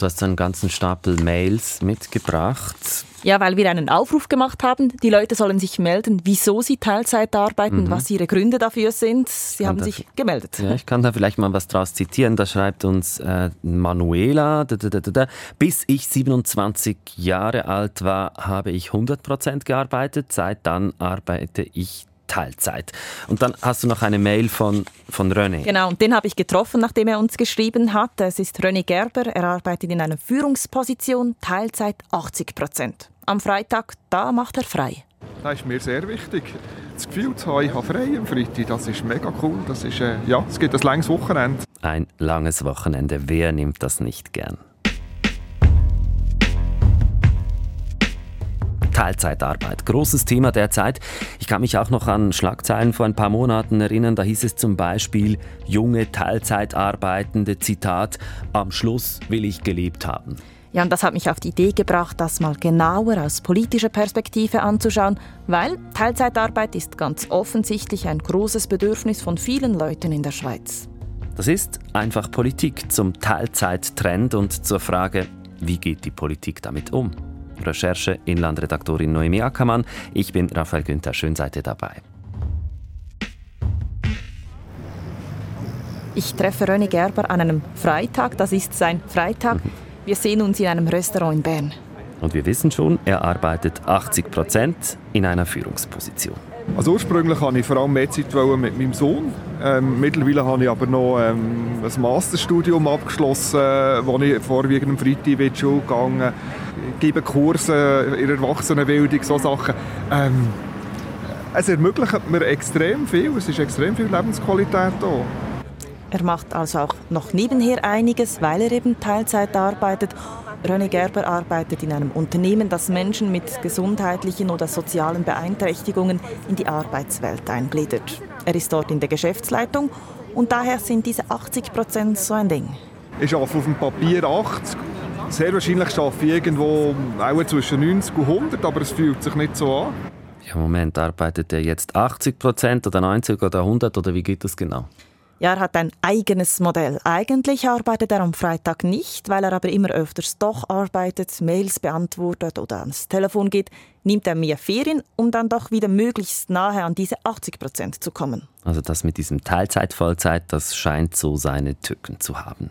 Du hast einen ganzen Stapel Mails mitgebracht. Ja, weil wir einen Aufruf gemacht haben. Die Leute sollen sich melden, wieso sie Teilzeit arbeiten, mhm. was ihre Gründe dafür sind. Sie haben sich gemeldet. Ja, ich kann da vielleicht mal was draus zitieren. Da schreibt uns äh, Manuela, da, da, da, bis ich 27 Jahre alt war, habe ich 100 Prozent gearbeitet. Seit dann arbeite ich Teilzeit. Und dann hast du noch eine Mail von, von René. Genau, und den habe ich getroffen, nachdem er uns geschrieben hat. Es ist René Gerber. Er arbeitet in einer Führungsposition, Teilzeit 80 Prozent. Am Freitag, da macht er frei. Das ist mir sehr wichtig. Das Gefühl zu haben, ich habe frei am Freitag, das ist mega cool. Das ist, äh, ja, es gibt ein langes Wochenende. Ein langes Wochenende, wer nimmt das nicht gern? Teilzeitarbeit. Großes Thema derzeit. Ich kann mich auch noch an Schlagzeilen vor ein paar Monaten erinnern. Da hieß es zum Beispiel, junge Teilzeitarbeitende, Zitat, am Schluss will ich gelebt haben. Ja, und das hat mich auf die Idee gebracht, das mal genauer aus politischer Perspektive anzuschauen, weil Teilzeitarbeit ist ganz offensichtlich ein großes Bedürfnis von vielen Leuten in der Schweiz. Das ist einfach Politik zum Teilzeittrend und zur Frage, wie geht die Politik damit um? Recherche Inlandredaktorin Noemi Ackermann. Ich bin Raphael Günther. Schön seid ihr dabei. Ich treffe René Gerber an einem Freitag. Das ist sein Freitag. Mhm. Wir sehen uns in einem Restaurant in Bern. Und wir wissen schon, er arbeitet 80 Prozent in einer Führungsposition. Also ursprünglich wollte ich vor allem mehr Zeit mit meinem Sohn. Ähm, mittlerweile habe ich aber noch ähm, ein Masterstudium abgeschlossen, wo ich vorwiegend am Freitag in die Schule gegangen gebe Kurse in Erwachsenenbildung, so Sachen. Ähm, es ermöglicht mir extrem viel, es ist extrem viel Lebensqualität da. Er macht also auch noch nebenher einiges, weil er eben Teilzeit arbeitet René Gerber arbeitet in einem Unternehmen, das Menschen mit gesundheitlichen oder sozialen Beeinträchtigungen in die Arbeitswelt eingliedert. Er ist dort in der Geschäftsleitung und daher sind diese 80 Prozent so ein Ding. Ich arbeite auf dem Papier 80. Sehr wahrscheinlich arbeite ich irgendwo auch zwischen 90 und 100, aber es fühlt sich nicht so an. Im Moment arbeitet er jetzt 80 Prozent oder 90 oder 100 oder wie geht das genau? Ja, er hat ein eigenes Modell. Eigentlich arbeitet er am Freitag nicht, weil er aber immer öfters doch arbeitet, Mails beantwortet oder ans Telefon geht, nimmt er mehr Ferien, um dann doch wieder möglichst nahe an diese 80 Prozent zu kommen. Also das mit diesem Teilzeit, Vollzeit, das scheint so seine Tücken zu haben.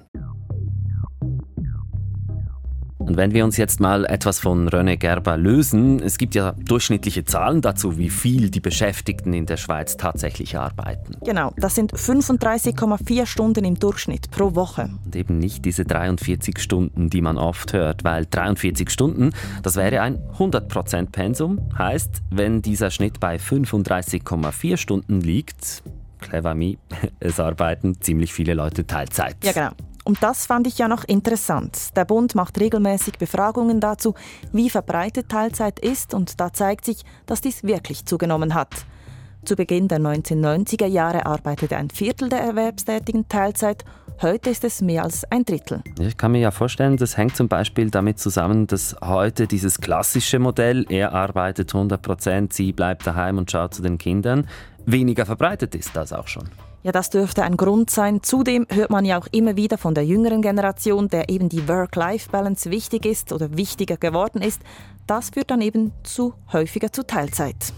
Und wenn wir uns jetzt mal etwas von René Gerber lösen, es gibt ja durchschnittliche Zahlen dazu, wie viel die Beschäftigten in der Schweiz tatsächlich arbeiten. Genau, das sind 35,4 Stunden im Durchschnitt pro Woche. Und eben nicht diese 43 Stunden, die man oft hört, weil 43 Stunden, das wäre ein 100% Pensum. Heißt, wenn dieser Schnitt bei 35,4 Stunden liegt, clever me, es arbeiten ziemlich viele Leute Teilzeit. Ja, genau. Und das fand ich ja noch interessant. Der Bund macht regelmäßig Befragungen dazu, wie verbreitet Teilzeit ist und da zeigt sich, dass dies wirklich zugenommen hat. Zu Beginn der 1990er Jahre arbeitete ein Viertel der Erwerbstätigen Teilzeit, heute ist es mehr als ein Drittel. Ich kann mir ja vorstellen, das hängt zum Beispiel damit zusammen, dass heute dieses klassische Modell, er arbeitet 100 Prozent, sie bleibt daheim und schaut zu den Kindern, weniger verbreitet ist das auch schon. Ja, das dürfte ein Grund sein. Zudem hört man ja auch immer wieder von der jüngeren Generation, der eben die Work-Life-Balance wichtig ist oder wichtiger geworden ist. Das führt dann eben zu häufiger zu Teilzeit.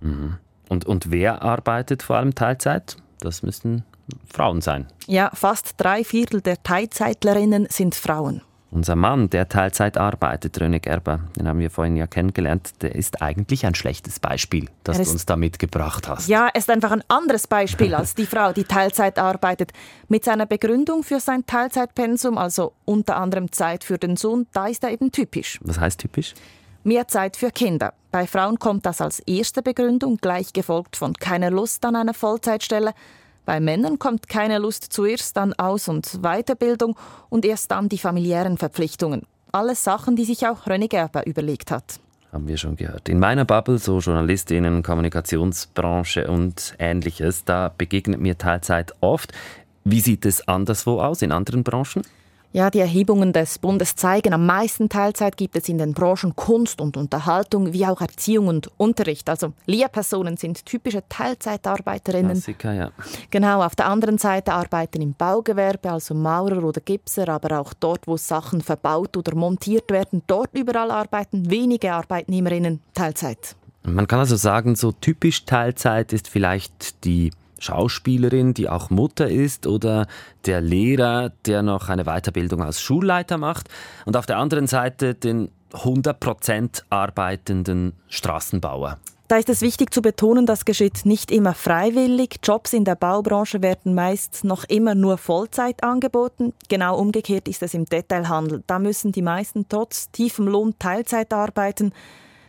Mhm. Und, und wer arbeitet vor allem Teilzeit? Das müssen Frauen sein. Ja, fast drei Viertel der Teilzeitlerinnen sind Frauen. Unser Mann, der Teilzeit arbeitet, René Gerber, den haben wir vorhin ja kennengelernt, der ist eigentlich ein schlechtes Beispiel, das du uns da mitgebracht hast. Ja, er ist einfach ein anderes Beispiel als die Frau, die Teilzeit arbeitet. Mit seiner Begründung für sein Teilzeitpensum, also unter anderem Zeit für den Sohn, da ist er eben typisch. Was heißt typisch? Mehr Zeit für Kinder. Bei Frauen kommt das als erste Begründung, gleich gefolgt von keiner Lust an einer Vollzeitstelle. Bei Männern kommt keine Lust zuerst dann Aus- und Weiterbildung und erst dann die familiären Verpflichtungen. Alles Sachen, die sich auch René Gerber überlegt hat. Haben wir schon gehört. In meiner Bubble, so Journalistinnen, Kommunikationsbranche und ähnliches, da begegnet mir Teilzeit oft. Wie sieht es anderswo aus in anderen Branchen? Ja, die Erhebungen des Bundes zeigen, am meisten Teilzeit gibt es in den Branchen Kunst und Unterhaltung, wie auch Erziehung und Unterricht. Also Lehrpersonen sind typische Teilzeitarbeiterinnen. Klassiker, ja. Genau, auf der anderen Seite arbeiten im Baugewerbe, also Maurer oder Gipser, aber auch dort, wo Sachen verbaut oder montiert werden, dort überall arbeiten wenige Arbeitnehmerinnen Teilzeit. Man kann also sagen, so typisch Teilzeit ist vielleicht die Schauspielerin, die auch Mutter ist, oder der Lehrer, der noch eine Weiterbildung als Schulleiter macht. Und auf der anderen Seite den 100% arbeitenden Straßenbauer. Da ist es wichtig zu betonen, das geschieht nicht immer freiwillig. Jobs in der Baubranche werden meist noch immer nur Vollzeit angeboten. Genau umgekehrt ist es im Detailhandel. Da müssen die meisten trotz tiefem Lohn Teilzeit arbeiten.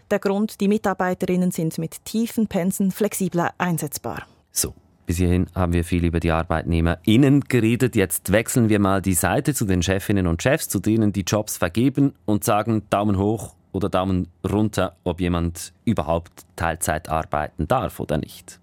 Der Grund, die Mitarbeiterinnen sind mit tiefen Pensen flexibler einsetzbar. So, bis hierhin haben wir viel über die ArbeitnehmerInnen geredet. Jetzt wechseln wir mal die Seite zu den Chefinnen und Chefs, zu denen die Jobs vergeben und sagen Daumen hoch oder Daumen runter, ob jemand überhaupt Teilzeit arbeiten darf oder nicht.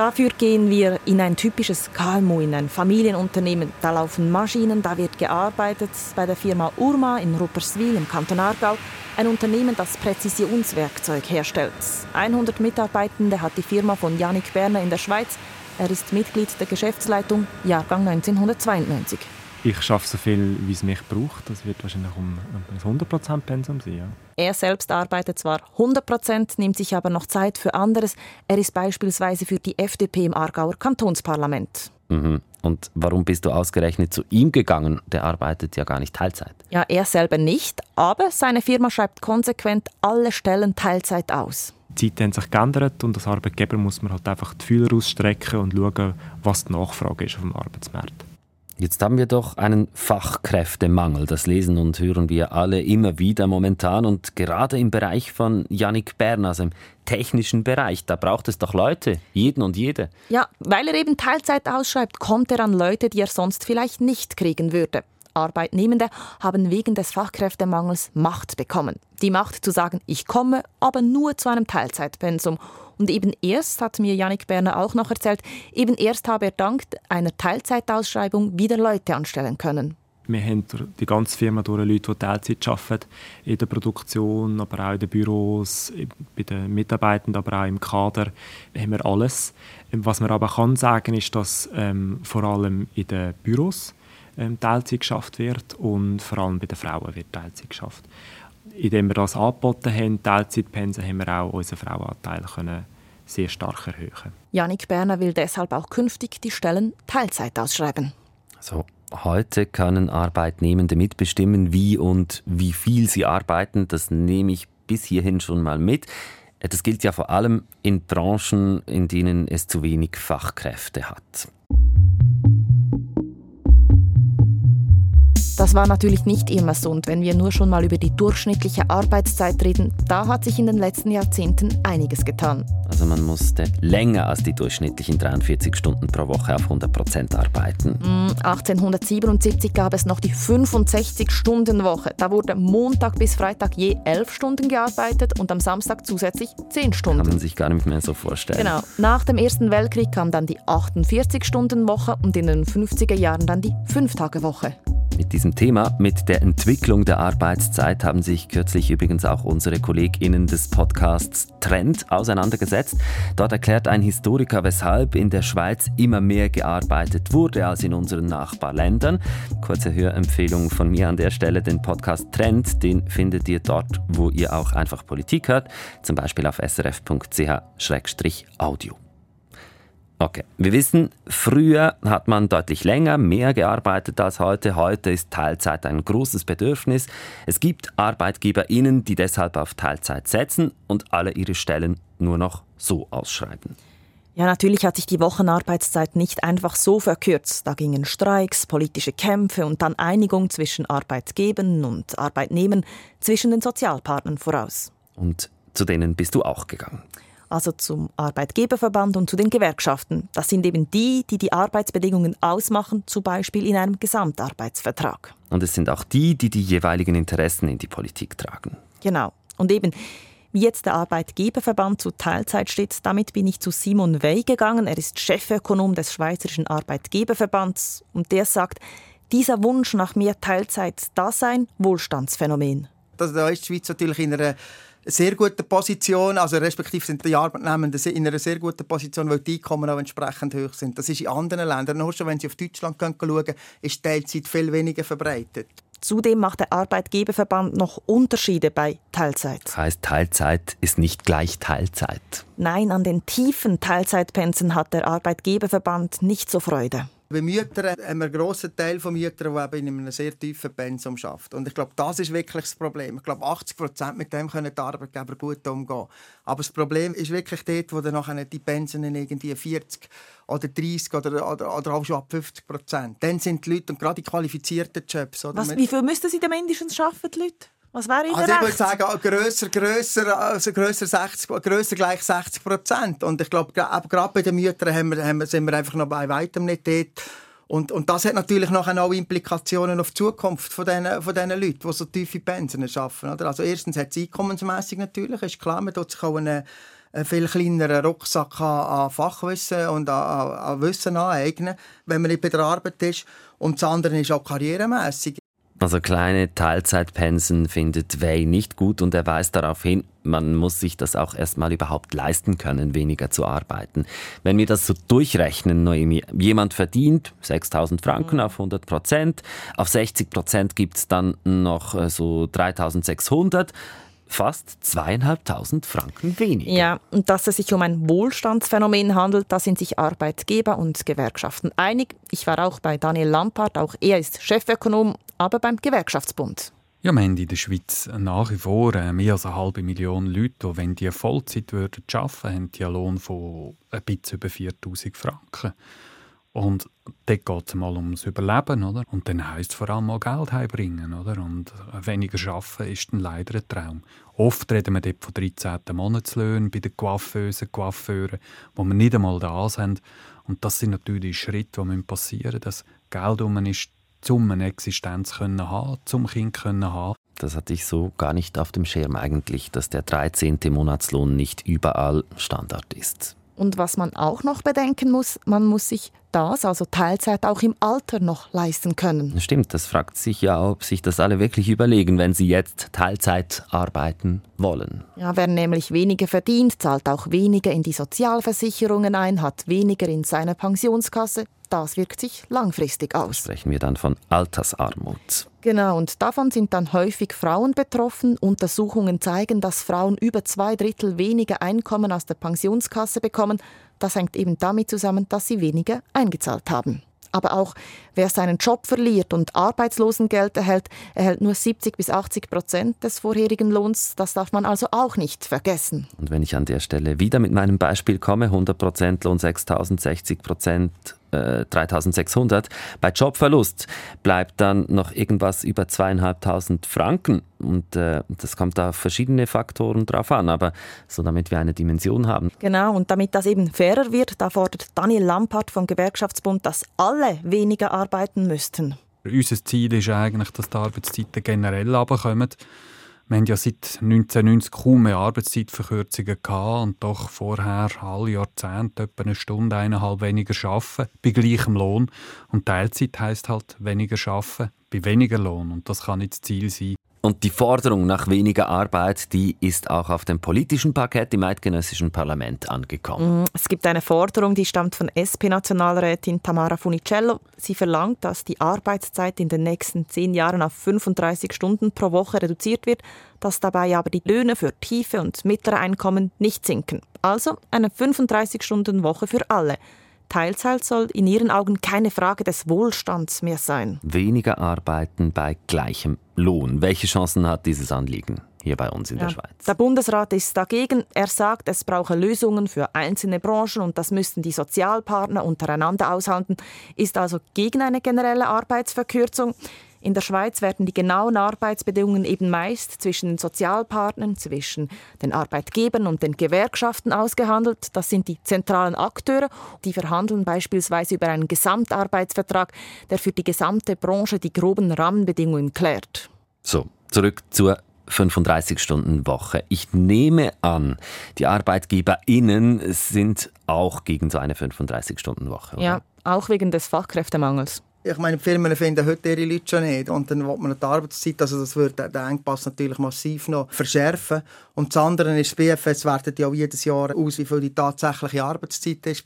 Dafür gehen wir in ein typisches KMU, in ein Familienunternehmen. Da laufen Maschinen, da wird gearbeitet bei der Firma Urma in Rupperswil im Kanton Aargau. Ein Unternehmen, das Präzisionswerkzeug herstellt. 100 Mitarbeitende hat die Firma von Janik Berner in der Schweiz. Er ist Mitglied der Geschäftsleitung, Jahrgang 1992. Ich schaffe so viel, wie es mich braucht. Das wird wahrscheinlich um ein 100% Pensum sein. Ja. Er selbst arbeitet zwar 100%, nimmt sich aber noch Zeit für anderes. Er ist beispielsweise für die FDP im Aargauer Kantonsparlament. Mhm. Und warum bist du ausgerechnet zu ihm gegangen? Der arbeitet ja gar nicht Teilzeit. Ja, er selber nicht, aber seine Firma schreibt konsequent alle Stellen Teilzeit aus. Die Zeiten haben sich geändert und als Arbeitgeber muss man halt einfach die Fühler ausstrecken und schauen, was die Nachfrage ist auf dem Arbeitsmarkt. Jetzt haben wir doch einen Fachkräftemangel. Das lesen und hören wir alle immer wieder momentan. Und gerade im Bereich von Yannick Bern, also im technischen Bereich, da braucht es doch Leute, jeden und jede. Ja, weil er eben Teilzeit ausschreibt, kommt er an Leute, die er sonst vielleicht nicht kriegen würde. Arbeitnehmende haben wegen des Fachkräftemangels Macht bekommen. Die Macht zu sagen, ich komme, aber nur zu einem Teilzeitpensum. Und eben erst, hat mir Janik Berner auch noch erzählt, eben erst habe er dank einer Teilzeitausschreibung wieder Leute anstellen können. Wir haben die ganze Firma durch Leute, die Teilzeit arbeiten, in der Produktion, aber auch in den Büros, bei den Mitarbeitenden, aber auch im Kader, haben wir alles. Was man aber kann sagen, ist, dass ähm, vor allem in den Büros ähm, Teilzeit geschafft wird und vor allem bei den Frauen wird Teilzeit geschafft. Indem wir das angeboten haben, Teilzeitpensen, haben wir auch unseren Frauenanteil können sehr stark erhöhen. Janik Berner will deshalb auch künftig die Stellen Teilzeit ausschreiben. So, heute können Arbeitnehmende mitbestimmen, wie und wie viel sie arbeiten. Das nehme ich bis hierhin schon mal mit. Das gilt ja vor allem in Branchen, in denen es zu wenig Fachkräfte hat. Das war natürlich nicht immer so und wenn wir nur schon mal über die durchschnittliche Arbeitszeit reden, da hat sich in den letzten Jahrzehnten einiges getan. Also man musste länger als die durchschnittlichen 43 Stunden pro Woche auf 100 Prozent arbeiten. 1877 mm, gab es noch die 65-Stunden-Woche. Da wurde Montag bis Freitag je 11 Stunden gearbeitet und am Samstag zusätzlich 10 Stunden. Kann man sich gar nicht mehr so vorstellen. Genau. Nach dem Ersten Weltkrieg kam dann die 48-Stunden-Woche und in den 50er Jahren dann die 5-Tage-Woche. Mit diesem Thema, mit der Entwicklung der Arbeitszeit, haben sich kürzlich übrigens auch unsere KollegInnen des Podcasts Trend auseinandergesetzt. Dort erklärt ein Historiker, weshalb in der Schweiz immer mehr gearbeitet wurde als in unseren Nachbarländern. Kurze Hörempfehlung von mir an der Stelle, den Podcast Trend, den findet ihr dort, wo ihr auch einfach Politik hört, zum Beispiel auf srf.ch-audio. Okay, wir wissen, früher hat man deutlich länger, mehr gearbeitet als heute. Heute ist Teilzeit ein großes Bedürfnis. Es gibt ArbeitgeberInnen, die deshalb auf Teilzeit setzen und alle ihre Stellen nur noch so ausschreiben. Ja, natürlich hat sich die Wochenarbeitszeit nicht einfach so verkürzt. Da gingen Streiks, politische Kämpfe und dann Einigung zwischen Arbeitgebern und Arbeitnehmern, zwischen den Sozialpartnern voraus. Und zu denen bist du auch gegangen also zum Arbeitgeberverband und zu den Gewerkschaften. Das sind eben die, die die Arbeitsbedingungen ausmachen, zum Beispiel in einem Gesamtarbeitsvertrag. Und es sind auch die, die die jeweiligen Interessen in die Politik tragen. Genau. Und eben, wie jetzt der Arbeitgeberverband zu Teilzeit steht, damit bin ich zu Simon Wey gegangen. Er ist Chefökonom des Schweizerischen Arbeitgeberverbands und der sagt, Dieser Wunsch nach mehr Teilzeit, das sei ein Wohlstandsphänomen. Da ist die Schweiz natürlich in einer sehr guten Position, also respektive sind die Arbeitnehmenden in einer sehr guten Position, weil die Einkommen auch entsprechend hoch sind. Das ist in anderen Ländern, nur schon wenn Sie auf Deutschland schauen, ist Teilzeit viel weniger verbreitet. Zudem macht der Arbeitgeberverband noch Unterschiede bei Teilzeit. Das heißt, Teilzeit ist nicht gleich Teilzeit. Nein, an den tiefen Teilzeitpensen hat der Arbeitgeberverband nicht so Freude. Bei Müttern haben wir einen grossen Teil von Müttern, die eben in einem sehr tiefen Pensum arbeiten. Und ich glaube, das ist wirklich das Problem. Ich glaube, 80 Prozent mit dem können die Arbeitgeber gut umgehen. Aber das Problem ist wirklich dort, wo dann nachher die Pensionen irgendwie 40 oder 30 oder, oder, oder auch schon ab 50 Prozent. Dann sind die Leute, und gerade die qualifizierten Jobs... Oder, Was, wie viel müssten sie denn mindestens arbeiten, die Leute? Was wäre Ihnen also ich würde sagen, grösser, grösser, also grösser, 60, grösser gleich 60 Prozent. Und ich glaube, gerade bei den Müttern haben wir, haben wir, sind wir einfach noch bei weitem nicht dort. Und, und das hat natürlich noch auch Implikationen auf die Zukunft von diesen, von diesen Leuten, die so tiefe Pensionen schaffen. Oder? Also erstens hat es einkommensmässig natürlich, ist klar, man tut sich auch einen, einen viel kleineren Rucksack an, an Fachwissen und an, an Wissen aneignen, wenn man nicht bei der Arbeit ist. Und das andere ist auch karrieremässig. Also kleine Teilzeitpensen findet Way nicht gut und er weist darauf hin, man muss sich das auch erstmal überhaupt leisten können, weniger zu arbeiten. Wenn wir das so durchrechnen, Noemi, jemand verdient 6000 Franken mhm. auf 100 Prozent, auf 60 Prozent gibt es dann noch äh, so 3600 fast zweieinhalbtausend Franken weniger. Ja, und dass es sich um ein Wohlstandsphänomen handelt, da sind sich Arbeitgeber und Gewerkschaften einig. Ich war auch bei Daniel Lampard, auch er ist Chefökonom, aber beim Gewerkschaftsbund. Ja, wir haben in der Schweiz nach wie vor äh, mehr als eine halbe Million Leute, die, wenn die Vollzeit arbeiten würden, haben einen Lohn von ein bisschen über 4000 Franken. Und dort geht es mal ums Überleben, oder? Und dann heisst es vor allem auch Geld heimbringen, oder? Und weniger arbeiten ist dann leider ein Traum. Oft reden wir dort von 13. Monatslöhnen bei den Coiffeusen, Coiffeuren, wo wir nicht einmal da sind. Und das sind natürlich Schritte, die passieren müssen, dass Geld um ist, um eine Existenz zu haben, zum Kind zu haben. Das hatte ich so gar nicht auf dem Schirm eigentlich, dass der 13. Monatslohn nicht überall Standard ist. Und was man auch noch bedenken muss, man muss sich das, also Teilzeit, auch im Alter noch leisten können. Stimmt, das fragt sich ja, ob sich das alle wirklich überlegen, wenn sie jetzt Teilzeit arbeiten wollen. Ja, wer nämlich weniger verdient, zahlt auch weniger in die Sozialversicherungen ein, hat weniger in seine Pensionskasse, das wirkt sich langfristig aus. Sprechen wir dann von Altersarmut. Genau, und davon sind dann häufig Frauen betroffen. Untersuchungen zeigen, dass Frauen über zwei Drittel weniger Einkommen aus der Pensionskasse bekommen. Das hängt eben damit zusammen, dass sie weniger eingezahlt haben. Aber auch wer seinen Job verliert und Arbeitslosengeld erhält, erhält nur 70 bis 80 Prozent des vorherigen Lohns. Das darf man also auch nicht vergessen. Und wenn ich an der Stelle wieder mit meinem Beispiel komme, 100 Prozent Lohn 6.000, 60 Prozent 3600. Äh, Bei Jobverlust bleibt dann noch irgendwas über zweieinhalbtausend Franken. Und äh, das kommt da auf verschiedene Faktoren drauf an, aber so damit wir eine Dimension haben. Genau, und damit das eben fairer wird, da fordert Daniel Lampert vom Gewerkschaftsbund, dass alle weniger arbeiten müssten. Unser Ziel ist eigentlich, dass die Arbeitszeiten generell runterkommen. Wir haben ja seit 1990 kaum mehr Arbeitszeitverkürzungen gehabt und doch vorher alle Jahrzehnte etwa eine Stunde, eineinhalb weniger arbeiten, bei gleichem Lohn. Und Teilzeit heisst halt weniger arbeiten, bei weniger Lohn. Und das kann nicht das Ziel sein. Und die Forderung nach weniger Arbeit, die ist auch auf dem politischen Parkett im eidgenössischen Parlament angekommen. Mm, es gibt eine Forderung, die stammt von SP-Nationalrätin Tamara Funicello. Sie verlangt, dass die Arbeitszeit in den nächsten zehn Jahren auf 35 Stunden pro Woche reduziert wird, dass dabei aber die Löhne für tiefe und mittlere Einkommen nicht sinken. Also eine 35-Stunden-Woche für alle. Teilzeit soll in ihren Augen keine Frage des Wohlstands mehr sein. Weniger arbeiten bei gleichem Lohn. Welche Chancen hat dieses Anliegen? hier bei uns in ja. der Schweiz. Der Bundesrat ist dagegen. Er sagt, es brauche Lösungen für einzelne Branchen und das müssten die Sozialpartner untereinander aushandeln, ist also gegen eine generelle Arbeitsverkürzung. In der Schweiz werden die genauen Arbeitsbedingungen eben meist zwischen den Sozialpartnern, zwischen den Arbeitgebern und den Gewerkschaften ausgehandelt. Das sind die zentralen Akteure, die verhandeln beispielsweise über einen Gesamtarbeitsvertrag, der für die gesamte Branche die groben Rahmenbedingungen klärt. So, zurück zur 35-Stunden-Woche. Ich nehme an, die ArbeitgeberInnen sind auch gegen so eine 35-Stunden-Woche. Ja, auch wegen des Fachkräftemangels. Ich meine, die Firmen finden heute ihre Leute schon nicht. Und dann will man die Arbeitszeit, also das würde den Engpass natürlich massiv noch verschärfen. Und das andere ist, das BFS wertet ja jedes Jahr aus, wie viel die tatsächliche Arbeitszeit ist,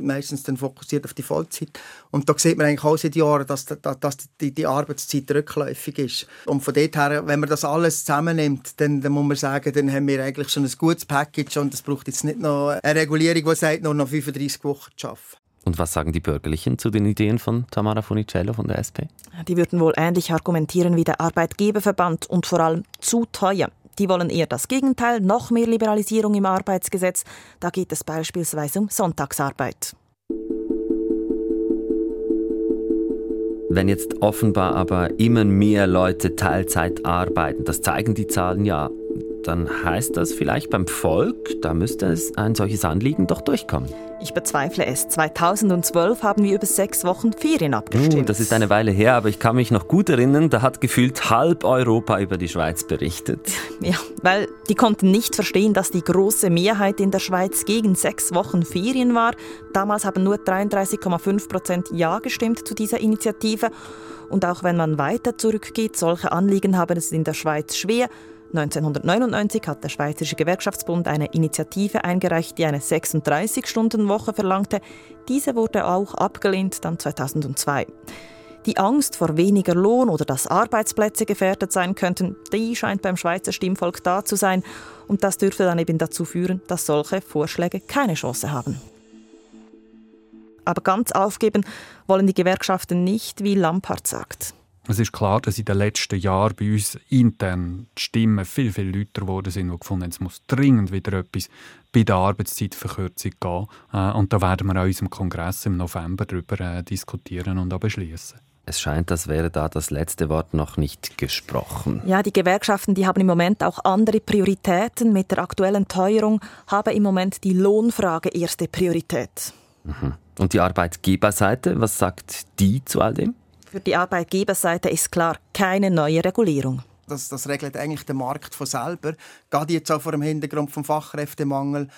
meistens dann fokussiert auf die Vollzeit. Und da sieht man eigentlich auch seit Jahren, dass, dass die, die Arbeitszeit rückläufig ist. Und von dort her, wenn man das alles zusammennimmt, dann, dann muss man sagen, dann haben wir eigentlich schon ein gutes Package und es braucht jetzt nicht noch eine Regulierung, die sagt, nur noch 35 Wochen zu arbeiten. Und was sagen die Bürgerlichen zu den Ideen von Tamara Funicello von der SP? Die würden wohl ähnlich argumentieren wie der Arbeitgeberverband und vor allem zu teuer. Die wollen eher das Gegenteil, noch mehr Liberalisierung im Arbeitsgesetz. Da geht es beispielsweise um Sonntagsarbeit. Wenn jetzt offenbar aber immer mehr Leute Teilzeit arbeiten, das zeigen die Zahlen ja, dann heißt das vielleicht beim Volk, da müsste es ein solches Anliegen doch durchkommen. Ich bezweifle es. 2012 haben wir über sechs Wochen Ferien abgestimmt. Uh, das ist eine Weile her, aber ich kann mich noch gut erinnern, da hat gefühlt halb Europa über die Schweiz berichtet. Ja, weil die konnten nicht verstehen, dass die große Mehrheit in der Schweiz gegen sechs Wochen Ferien war. Damals haben nur 33,5 Prozent Ja gestimmt zu dieser Initiative. Und auch wenn man weiter zurückgeht, solche Anliegen haben es in der Schweiz schwer. 1999 hat der Schweizerische Gewerkschaftsbund eine Initiative eingereicht, die eine 36-Stunden-Woche verlangte. Diese wurde auch abgelehnt, dann 2002. Die Angst vor weniger Lohn oder dass Arbeitsplätze gefährdet sein könnten, die scheint beim Schweizer Stimmvolk da zu sein. Und das dürfte dann eben dazu führen, dass solche Vorschläge keine Chance haben. Aber ganz aufgeben wollen die Gewerkschaften nicht, wie Lampard sagt. Es ist klar, dass in den letzten Jahren bei uns intern die Stimmen viel, viel lauter geworden sind, die gefunden haben, es muss dringend wieder etwas bei der Arbeitszeitverkürzung gehen. Äh, und da werden wir an unserem Kongress im November darüber äh, diskutieren und auch beschließen. Es scheint, als wäre da das letzte Wort noch nicht gesprochen. Ja, die Gewerkschaften, die haben im Moment auch andere Prioritäten. Mit der aktuellen Teuerung habe im Moment die Lohnfrage erste Priorität. Mhm. Und die Arbeitgeberseite, was sagt die zu all dem? Für die Arbeitgeberseite ist klar keine neue Regulierung. Das, das regelt eigentlich der Markt von selber. Gerade jetzt auch vor dem Hintergrund vom Fachkräftemangel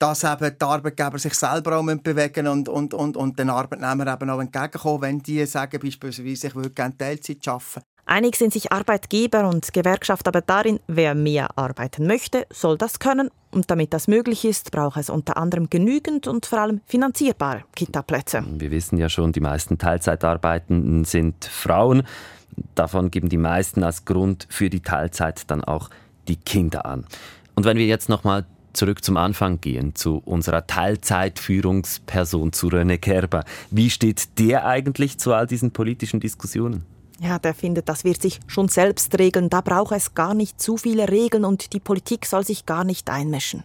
dass eben die Arbeitgeber sich selber auch bewegen und, und, und, und den Arbeitnehmern eben auch entgegenkommen, wenn die sagen, beispielsweise, ich würde gerne Teilzeit arbeiten. Einig sind sich Arbeitgeber und Gewerkschaft aber darin, wer mehr arbeiten möchte, soll das können. Und damit das möglich ist, braucht es unter anderem genügend und vor allem finanzierbare Kita-Plätze. Wir wissen ja schon, die meisten Teilzeitarbeitenden sind Frauen. Davon geben die meisten als Grund für die Teilzeit dann auch die Kinder an. Und wenn wir jetzt nochmal zurück zum Anfang gehen, zu unserer Teilzeitführungsperson, zu René Kerber. Wie steht der eigentlich zu all diesen politischen Diskussionen? Ja, der findet, das wird sich schon selbst regeln. Da braucht es gar nicht zu viele Regeln und die Politik soll sich gar nicht einmischen.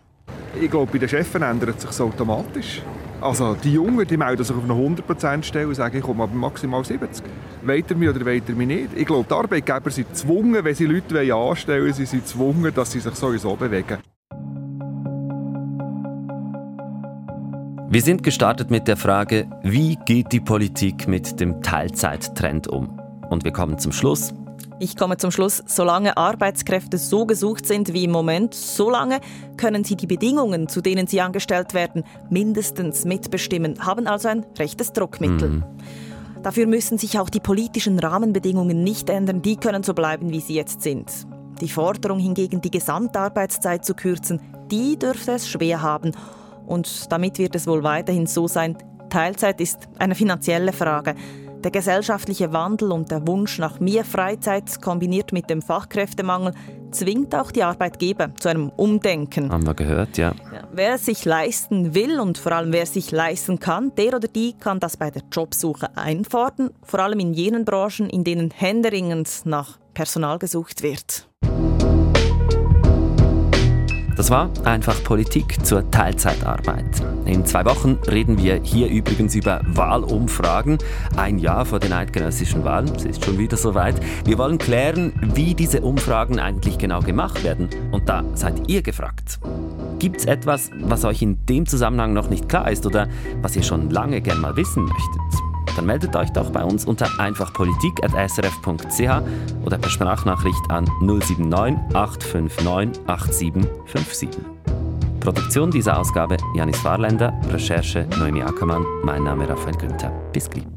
Ich glaube, bei den Chefen ändert sich automatisch. Also die Jungen die melden sich auf eine 100% Stelle und sagen, ich komme aber maximal 70. Weiter mich oder weiter mich nicht. Ich glaube, die Arbeitgeber sind gezwungen, wenn sie Leute anstellen wollen, sie sind gezwungen, dass sie sich sowieso bewegen. Wir sind gestartet mit der Frage, wie geht die Politik mit dem Teilzeittrend um? Und wir kommen zum Schluss. Ich komme zum Schluss. Solange Arbeitskräfte so gesucht sind wie im Moment, solange können sie die Bedingungen, zu denen sie angestellt werden, mindestens mitbestimmen, haben also ein rechtes Druckmittel. Mhm. Dafür müssen sich auch die politischen Rahmenbedingungen nicht ändern, die können so bleiben, wie sie jetzt sind. Die Forderung hingegen, die Gesamtarbeitszeit zu kürzen, die dürfte es schwer haben. Und damit wird es wohl weiterhin so sein, Teilzeit ist eine finanzielle Frage. Der gesellschaftliche Wandel und der Wunsch nach mehr Freizeit kombiniert mit dem Fachkräftemangel zwingt auch die Arbeitgeber zu einem Umdenken. Haben wir gehört, ja. Wer es sich leisten will und vor allem wer es sich leisten kann, der oder die kann das bei der Jobsuche einfordern, vor allem in jenen Branchen, in denen händeringend nach Personal gesucht wird. Das war einfach Politik zur Teilzeitarbeit. In zwei Wochen reden wir hier übrigens über Wahlumfragen. Ein Jahr vor den eidgenössischen Wahlen. Es ist schon wieder soweit. Wir wollen klären, wie diese Umfragen eigentlich genau gemacht werden. Und da seid ihr gefragt. Gibt es etwas, was euch in dem Zusammenhang noch nicht klar ist oder was ihr schon lange gern mal wissen möchtet? Dann meldet euch doch bei uns unter einfachpolitik.srf.ch oder per Sprachnachricht an 079 859 8757. Produktion dieser Ausgabe Janis Warländer, Recherche Noemi Ackermann, mein Name Raphael Günther. Bis gleich.